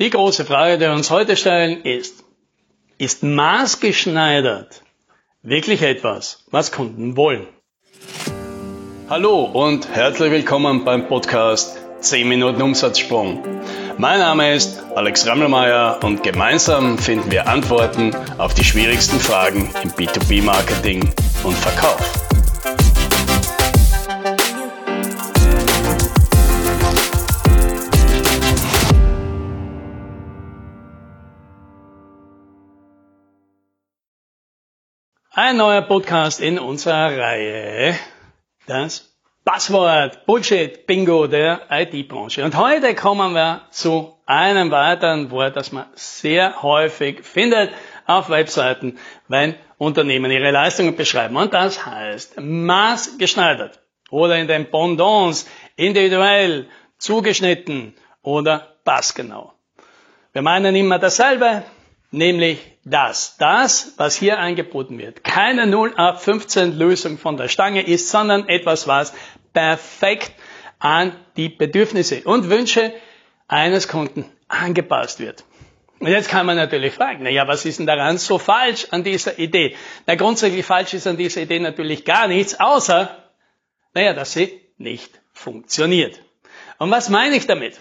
Die große Frage, die wir uns heute stellen, ist, ist maßgeschneidert wirklich etwas, was Kunden wollen? Hallo und herzlich willkommen beim Podcast 10 Minuten Umsatzsprung. Mein Name ist Alex Rammelmeier und gemeinsam finden wir Antworten auf die schwierigsten Fragen im B2B-Marketing und Verkauf. Ein neuer Podcast in unserer Reihe. Das Passwort Bullshit Bingo der IT-Branche. Und heute kommen wir zu einem weiteren Wort, das man sehr häufig findet auf Webseiten, wenn Unternehmen ihre Leistungen beschreiben. Und das heißt maßgeschneidert oder in den Pendants individuell zugeschnitten oder passgenau. Wir meinen immer dasselbe, nämlich das. Das, was hier angeboten wird, keine 0815 Lösung von der Stange ist, sondern etwas, was perfekt an die Bedürfnisse und Wünsche eines Kunden angepasst wird. Und jetzt kann man natürlich fragen, naja, was ist denn daran so falsch an dieser Idee? Na, grundsätzlich falsch ist an dieser Idee natürlich gar nichts, außer, naja, dass sie nicht funktioniert. Und was meine ich damit?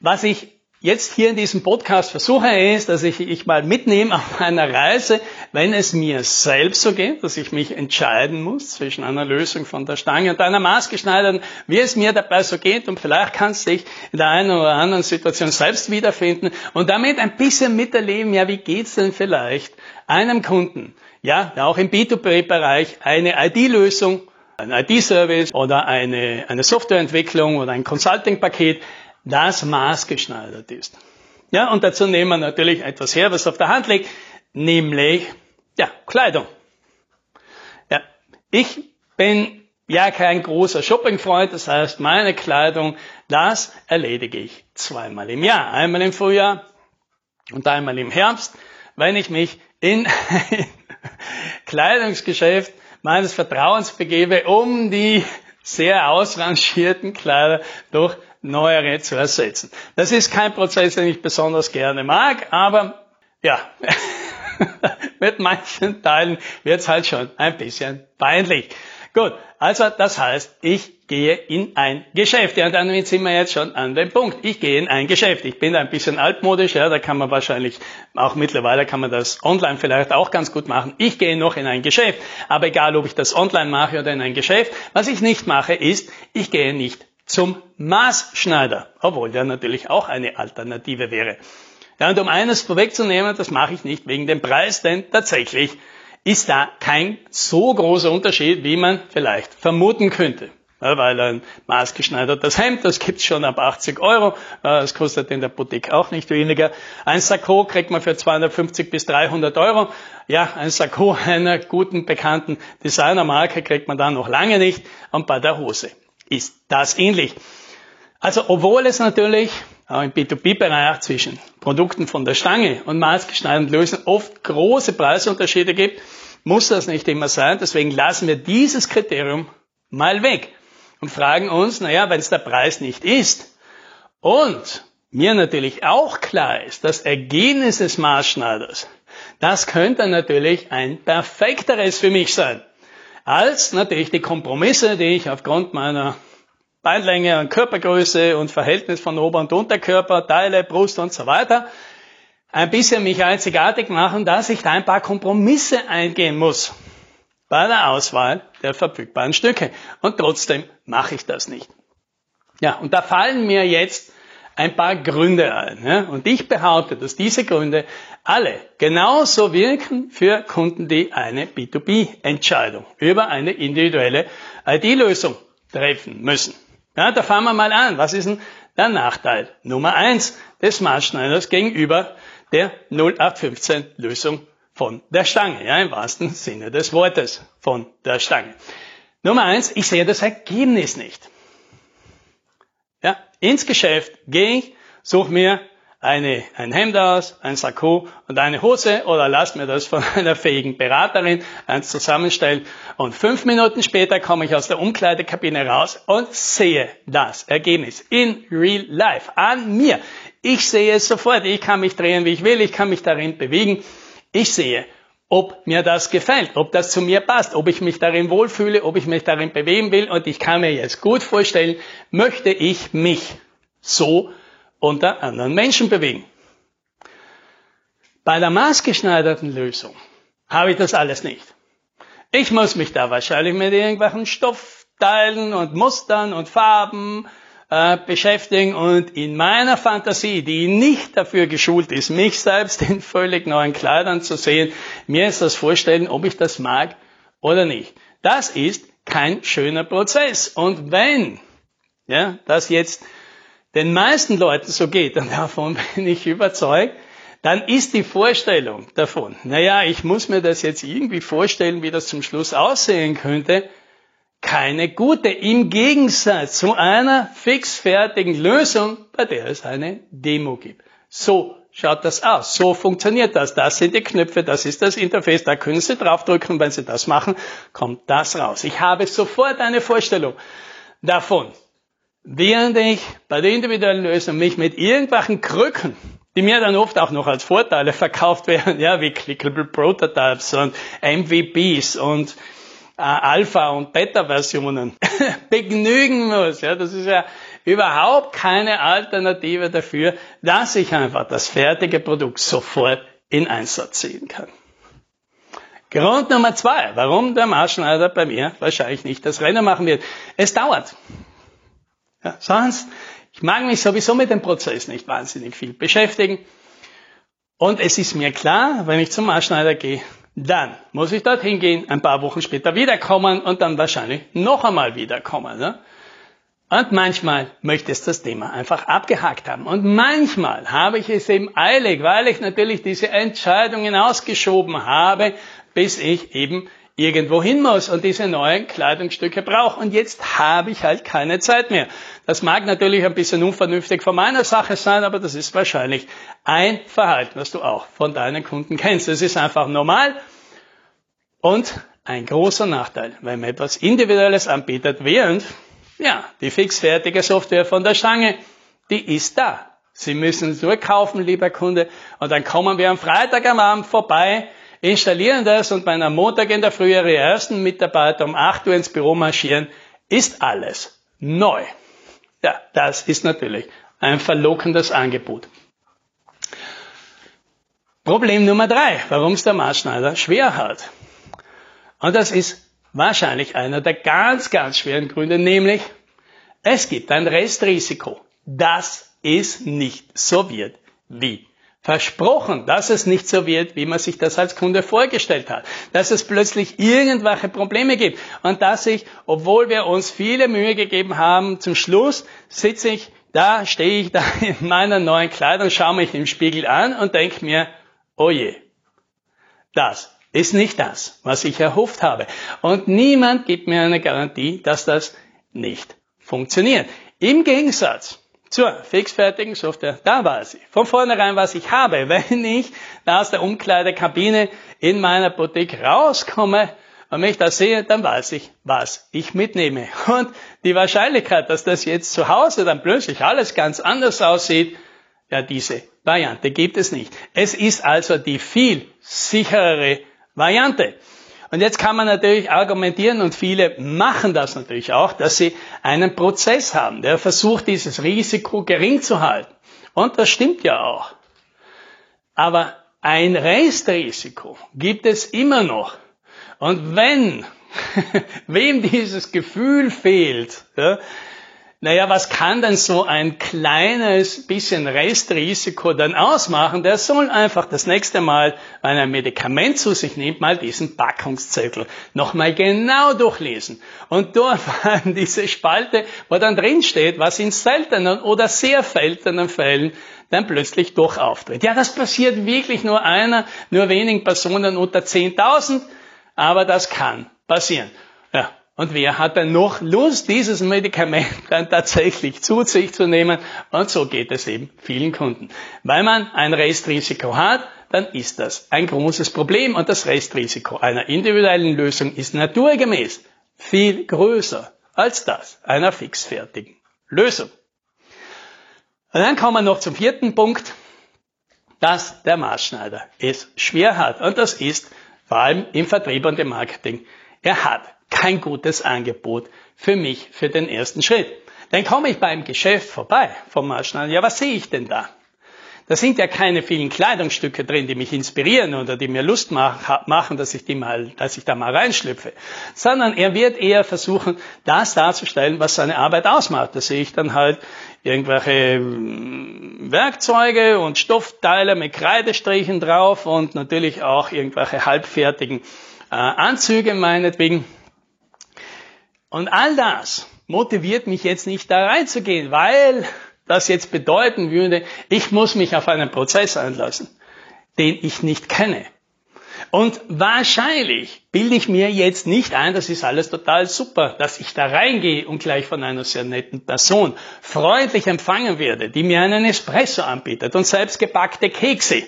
Was ich jetzt hier in diesem Podcast versuche, ist, dass ich, ich mal mitnehme auf einer Reise, wenn es mir selbst so geht, dass ich mich entscheiden muss zwischen einer Lösung von der Stange und einer maßgeschneiderten, wie es mir dabei so geht. Und vielleicht kannst du dich in der einen oder anderen Situation selbst wiederfinden und damit ein bisschen miterleben, ja, wie geht's denn vielleicht einem Kunden, ja, auch im B2B-Bereich eine ID-Lösung ein IT-Service oder eine, eine Softwareentwicklung oder ein Consulting-Paket das maßgeschneidert ist. Ja, und dazu nehmen wir natürlich etwas her, was auf der Hand liegt, nämlich, ja, Kleidung. Ja, ich bin ja kein großer Shoppingfreund, das heißt, meine Kleidung, das erledige ich zweimal im Jahr. Einmal im Frühjahr und einmal im Herbst, wenn ich mich in ein Kleidungsgeschäft meines Vertrauens begebe, um die sehr ausrangierten Kleider durch neuere zu ersetzen. Das ist kein Prozess, den ich besonders gerne mag, aber ja, mit manchen Teilen wird es halt schon ein bisschen peinlich. Gut, also das heißt, ich gehe in ein Geschäft. Ja, dann sind wir jetzt schon an dem Punkt. Ich gehe in ein Geschäft. Ich bin ein bisschen altmodisch, ja, da kann man wahrscheinlich, auch mittlerweile kann man das online vielleicht auch ganz gut machen. Ich gehe noch in ein Geschäft. Aber egal, ob ich das online mache oder in ein Geschäft, was ich nicht mache, ist, ich gehe nicht zum Maßschneider, obwohl der natürlich auch eine Alternative wäre. Ja, und um eines vorwegzunehmen, das mache ich nicht wegen dem Preis, denn tatsächlich ist da kein so großer Unterschied, wie man vielleicht vermuten könnte. Ja, weil ein maßgeschneidertes Hemd, das gibt's schon ab 80 Euro, das kostet in der Boutique auch nicht weniger. Ein Sakko kriegt man für 250 bis 300 Euro. Ja, ein Sakko einer guten, bekannten Designermarke kriegt man da noch lange nicht. Und bei der Hose ist das ähnlich. Also obwohl es natürlich auch im B2B-Bereich zwischen Produkten von der Stange und maßgeschneiderten Lösungen oft große Preisunterschiede gibt, muss das nicht immer sein. Deswegen lassen wir dieses Kriterium mal weg und fragen uns, naja, wenn es der Preis nicht ist und mir natürlich auch klar ist, das Ergebnis des Maßschneiders, das könnte natürlich ein perfekteres für mich sein als natürlich die Kompromisse, die ich aufgrund meiner Beinlänge und Körpergröße und Verhältnis von Ober- und Unterkörper, Teile, Brust und so weiter, ein bisschen mich einzigartig machen, dass ich da ein paar Kompromisse eingehen muss bei der Auswahl der verfügbaren Stücke. Und trotzdem mache ich das nicht. Ja, und da fallen mir jetzt ein paar Gründe ein. Ja? Und ich behaupte, dass diese Gründe alle genauso wirken für Kunden, die eine B2B-Entscheidung über eine individuelle ID-Lösung treffen müssen. Ja, da fangen wir mal an. Was ist denn der Nachteil Nummer eins des Maßschneiders gegenüber der 0815-Lösung von der Stange? Ja, im wahrsten Sinne des Wortes von der Stange. Nummer eins, ich sehe das Ergebnis nicht. Ja, ins Geschäft gehe ich, suche mir eine, ein Hemd aus, ein Sakko und eine Hose oder lasst mir das von einer fähigen Beraterin eins zusammenstellen. Und fünf Minuten später komme ich aus der Umkleidekabine raus und sehe das Ergebnis in real life an mir. Ich sehe es sofort. Ich kann mich drehen, wie ich will. Ich kann mich darin bewegen. Ich sehe, ob mir das gefällt, ob das zu mir passt, ob ich mich darin wohlfühle, ob ich mich darin bewegen will. Und ich kann mir jetzt gut vorstellen, möchte ich mich so unter anderen Menschen bewegen. Bei der maßgeschneiderten Lösung habe ich das alles nicht. Ich muss mich da wahrscheinlich mit irgendwelchen Stoffteilen und Mustern und Farben äh, beschäftigen und in meiner Fantasie, die nicht dafür geschult ist, mich selbst in völlig neuen Kleidern zu sehen, mir ist das vorstellen, ob ich das mag oder nicht. Das ist kein schöner Prozess. Und wenn ja, das jetzt den meisten Leuten so geht, und davon bin ich überzeugt, dann ist die Vorstellung davon, naja, ich muss mir das jetzt irgendwie vorstellen, wie das zum Schluss aussehen könnte, keine gute. Im Gegensatz zu einer fixfertigen Lösung, bei der es eine Demo gibt. So schaut das aus. So funktioniert das. Das sind die Knöpfe, das ist das Interface. Da können Sie draufdrücken. Wenn Sie das machen, kommt das raus. Ich habe sofort eine Vorstellung davon, während ich bei der individuellen Lösung mich mit irgendwelchen Krücken, die mir dann oft auch noch als Vorteile verkauft werden, ja, wie Clickable Prototypes und MVPs und äh, Alpha- und Beta-Versionen begnügen muss. Ja, das ist ja überhaupt keine Alternative dafür, dass ich einfach das fertige Produkt sofort in Einsatz ziehen kann. Grund Nummer zwei, warum der Marschneider bei mir wahrscheinlich nicht das Rennen machen wird. Es dauert. Ja, sonst, ich mag mich sowieso mit dem Prozess nicht wahnsinnig viel beschäftigen. Und es ist mir klar, wenn ich zum Marschneider gehe, dann muss ich dorthin gehen, ein paar Wochen später wiederkommen und dann wahrscheinlich noch einmal wiederkommen. Ne? Und manchmal möchte es das Thema einfach abgehakt haben. Und manchmal habe ich es eben eilig, weil ich natürlich diese Entscheidungen ausgeschoben habe, bis ich eben irgendwo hin muss und diese neuen Kleidungsstücke brauche. Und jetzt habe ich halt keine Zeit mehr. Das mag natürlich ein bisschen unvernünftig von meiner Sache sein, aber das ist wahrscheinlich ein Verhalten, das du auch von deinen Kunden kennst. Das ist einfach normal und ein großer Nachteil, wenn man etwas Individuelles anbietet, während, ja, die fixfertige Software von der Stange, die ist da. Sie müssen es nur kaufen, lieber Kunde, und dann kommen wir am Freitag am Abend vorbei, installieren das und wenn am Montag in der Früh Ihre ersten Mitarbeiter um 8 Uhr ins Büro marschieren, ist alles neu. Ja, das ist natürlich ein verlockendes Angebot. Problem Nummer drei, warum es der Maßschneider schwer hat. Und das ist wahrscheinlich einer der ganz, ganz schweren Gründe, nämlich es gibt ein Restrisiko, dass es nicht so wird wie versprochen, dass es nicht so wird, wie man sich das als Kunde vorgestellt hat, dass es plötzlich irgendwelche Probleme gibt und dass ich, obwohl wir uns viele Mühe gegeben haben, zum Schluss sitze ich da, stehe ich da in meiner neuen Kleidung, schaue mich im Spiegel an und denke mir, oh je, das ist nicht das, was ich erhofft habe. Und niemand gibt mir eine Garantie, dass das nicht funktioniert. Im Gegensatz zur fixfertigen Software, da weiß ich von vornherein, was ich habe. Wenn ich aus der Umkleidekabine in meiner Boutique rauskomme und mich da sehe, dann weiß ich, was ich mitnehme. Und die Wahrscheinlichkeit, dass das jetzt zu Hause dann plötzlich alles ganz anders aussieht, ja, diese Variante gibt es nicht. Es ist also die viel sicherere Variante. Und jetzt kann man natürlich argumentieren, und viele machen das natürlich auch, dass sie einen Prozess haben, der versucht, dieses Risiko gering zu halten. Und das stimmt ja auch. Aber ein Restrisiko gibt es immer noch. Und wenn, wem dieses Gefühl fehlt, ja, naja, was kann denn so ein kleines bisschen Restrisiko dann ausmachen? Der soll einfach das nächste Mal, wenn er ein Medikament zu sich nimmt, mal diesen Packungszettel nochmal genau durchlesen. Und dort waren diese Spalte, wo dann drin steht, was in seltenen oder sehr seltenen Fällen dann plötzlich doch auftritt. Ja, das passiert wirklich nur einer, nur wenigen Personen unter 10.000, aber das kann passieren. Ja, Und wer hat dann noch Lust, dieses Medikament dann tatsächlich zu sich zu nehmen? Und so geht es eben vielen Kunden. Weil man ein Restrisiko hat, dann ist das ein großes Problem. Und das Restrisiko einer individuellen Lösung ist naturgemäß viel größer als das einer fixfertigen Lösung. Und dann kommen wir noch zum vierten Punkt, dass der Maßschneider es schwer hat. Und das ist vor allem im Vertrieb und im Marketing. Er hat kein gutes Angebot für mich für den ersten Schritt. Dann komme ich beim Geschäft vorbei vom Maßschneider. Ja, was sehe ich denn da? Da sind ja keine vielen Kleidungsstücke drin, die mich inspirieren oder die mir Lust machen, dass ich die mal, dass ich da mal reinschlüpfe. Sondern er wird eher versuchen, das darzustellen, was seine Arbeit ausmacht. Da sehe ich dann halt irgendwelche hm, Werkzeuge und Stoffteile mit Kreidestrichen drauf und natürlich auch irgendwelche halbfertigen äh, Anzüge meinetwegen. Und all das motiviert mich jetzt nicht da reinzugehen, weil das jetzt bedeuten würde, ich muss mich auf einen Prozess einlassen, den ich nicht kenne. Und wahrscheinlich bilde ich mir jetzt nicht ein, das ist alles total super, dass ich da reingehe und gleich von einer sehr netten Person freundlich empfangen werde, die mir einen Espresso anbietet und selbst gebackte Kekse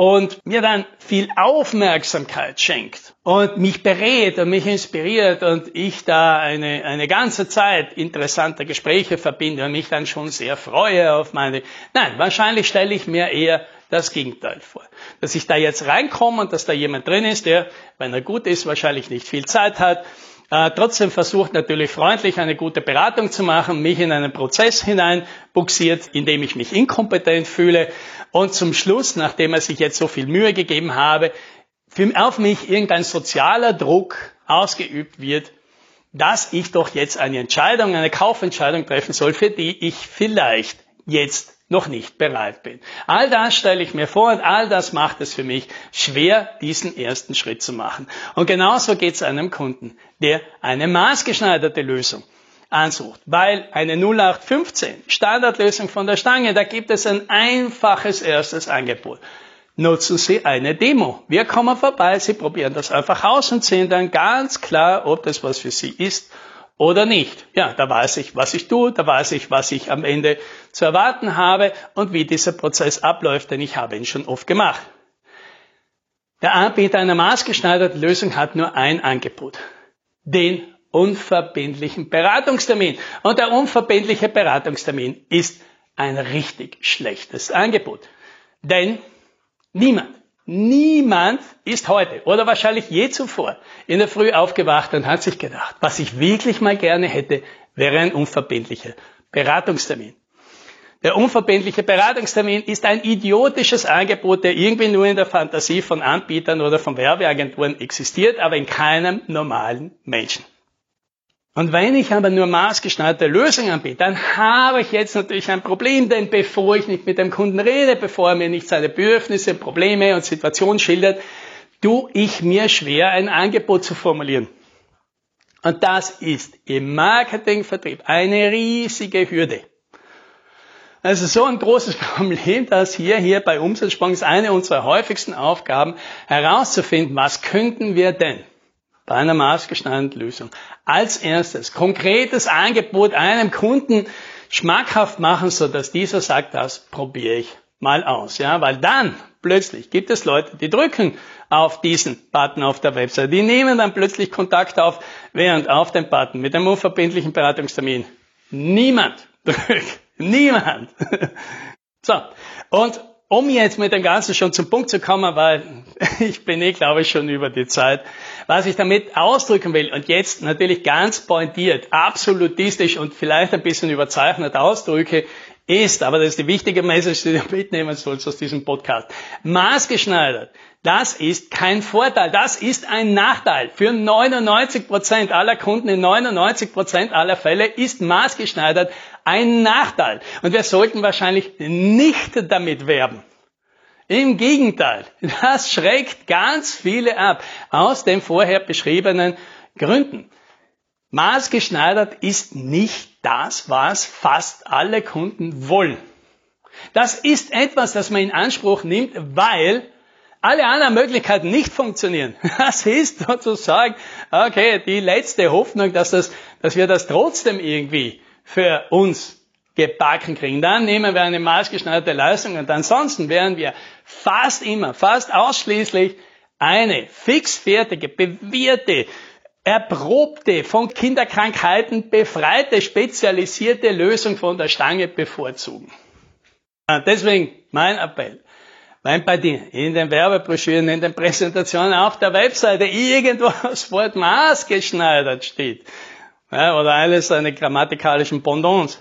und mir dann viel Aufmerksamkeit schenkt und mich berät und mich inspiriert und ich da eine, eine ganze Zeit interessante Gespräche verbinde und mich dann schon sehr freue auf meine, nein, wahrscheinlich stelle ich mir eher das Gegenteil vor. Dass ich da jetzt reinkomme und dass da jemand drin ist, der, wenn er gut ist, wahrscheinlich nicht viel Zeit hat, äh, trotzdem versucht natürlich freundlich eine gute Beratung zu machen, mich in einen Prozess hinein buxiert, in dem ich mich inkompetent fühle. Und zum Schluss, nachdem er sich jetzt so viel Mühe gegeben habe, auf mich irgendein sozialer Druck ausgeübt wird, dass ich doch jetzt eine Entscheidung, eine Kaufentscheidung treffen soll, für die ich vielleicht jetzt noch nicht bereit bin. All das stelle ich mir vor und all das macht es für mich schwer, diesen ersten Schritt zu machen. Und genauso geht es einem Kunden, der eine maßgeschneiderte Lösung ansucht, weil eine 0815 Standardlösung von der Stange, da gibt es ein einfaches erstes Angebot. Nutzen Sie eine Demo. Wir kommen vorbei, Sie probieren das einfach aus und sehen dann ganz klar, ob das was für Sie ist oder nicht. Ja, da weiß ich, was ich tue, da weiß ich, was ich am Ende zu erwarten habe und wie dieser Prozess abläuft, denn ich habe ihn schon oft gemacht. Der Anbieter einer maßgeschneiderten Lösung hat nur ein Angebot. Den unverbindlichen Beratungstermin. Und der unverbindliche Beratungstermin ist ein richtig schlechtes Angebot. Denn niemand Niemand ist heute oder wahrscheinlich je zuvor in der Früh aufgewacht und hat sich gedacht, was ich wirklich mal gerne hätte, wäre ein unverbindlicher Beratungstermin. Der unverbindliche Beratungstermin ist ein idiotisches Angebot, der irgendwie nur in der Fantasie von Anbietern oder von Werbeagenturen existiert, aber in keinem normalen Menschen. Und wenn ich aber nur maßgeschneiderte Lösungen anbiete, dann habe ich jetzt natürlich ein Problem, denn bevor ich nicht mit dem Kunden rede, bevor er mir nicht seine Bedürfnisse, Probleme und Situationen schildert, tue ich mir schwer, ein Angebot zu formulieren. Und das ist im Marketingvertrieb eine riesige Hürde. Also so ein großes Problem, dass hier, hier bei Umsatzsprung ist eine unserer häufigsten Aufgaben, herauszufinden, was könnten wir denn bei einer maßgeschneiderten Lösung. Als erstes konkretes Angebot einem Kunden schmackhaft machen, so dass dieser sagt, das probiere ich mal aus. Ja, weil dann plötzlich gibt es Leute, die drücken auf diesen Button auf der Website. Die nehmen dann plötzlich Kontakt auf, während auf dem Button mit einem unverbindlichen Beratungstermin niemand drückt. Niemand. so. Und um jetzt mit dem Ganzen schon zum Punkt zu kommen, weil ich bin eh, glaube ich, schon über die Zeit, was ich damit ausdrücken will. Und jetzt natürlich ganz pointiert, absolutistisch und vielleicht ein bisschen überzeichnet ausdrücke, ist, aber das ist die wichtige Message, die du mitnehmen sollst aus diesem Podcast, maßgeschneidert. Das ist kein Vorteil, das ist ein Nachteil. Für 99 Prozent aller Kunden in 99 Prozent aller Fälle ist maßgeschneidert ein Nachteil. Und wir sollten wahrscheinlich nicht damit werben. Im Gegenteil, das schreckt ganz viele ab, aus den vorher beschriebenen Gründen. Maßgeschneidert ist nicht das, was fast alle Kunden wollen. Das ist etwas, das man in Anspruch nimmt, weil alle anderen Möglichkeiten nicht funktionieren, das ist sozusagen, okay, die letzte Hoffnung, dass, das, dass wir das trotzdem irgendwie für uns gebacken kriegen. Dann nehmen wir eine maßgeschneiderte Leistung und ansonsten werden wir fast immer, fast ausschließlich eine fixfertige, bewährte, erprobte, von Kinderkrankheiten befreite, spezialisierte Lösung von der Stange bevorzugen. Deswegen mein Appell. Wenn bei dir in den Werbebroschüren, in den Präsentationen auf der Webseite irgendwo das Wort maßgeschneidert steht, ja, oder alles seine grammatikalischen Pendants,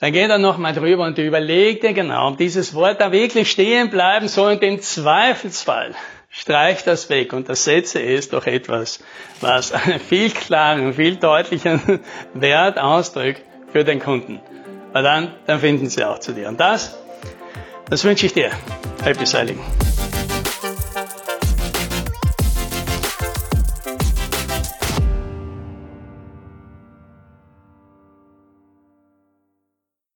dann geh da nochmal drüber und überleg dir genau, ob dieses Wort da wirklich stehen bleiben soll und im Zweifelsfall streich das weg und ersetze es durch etwas, was einen viel klaren, viel deutlichen Wert ausdrückt für den Kunden. Weil dann, dann finden sie auch zu dir. Und das, das wünsche ich dir. Happy Sailing.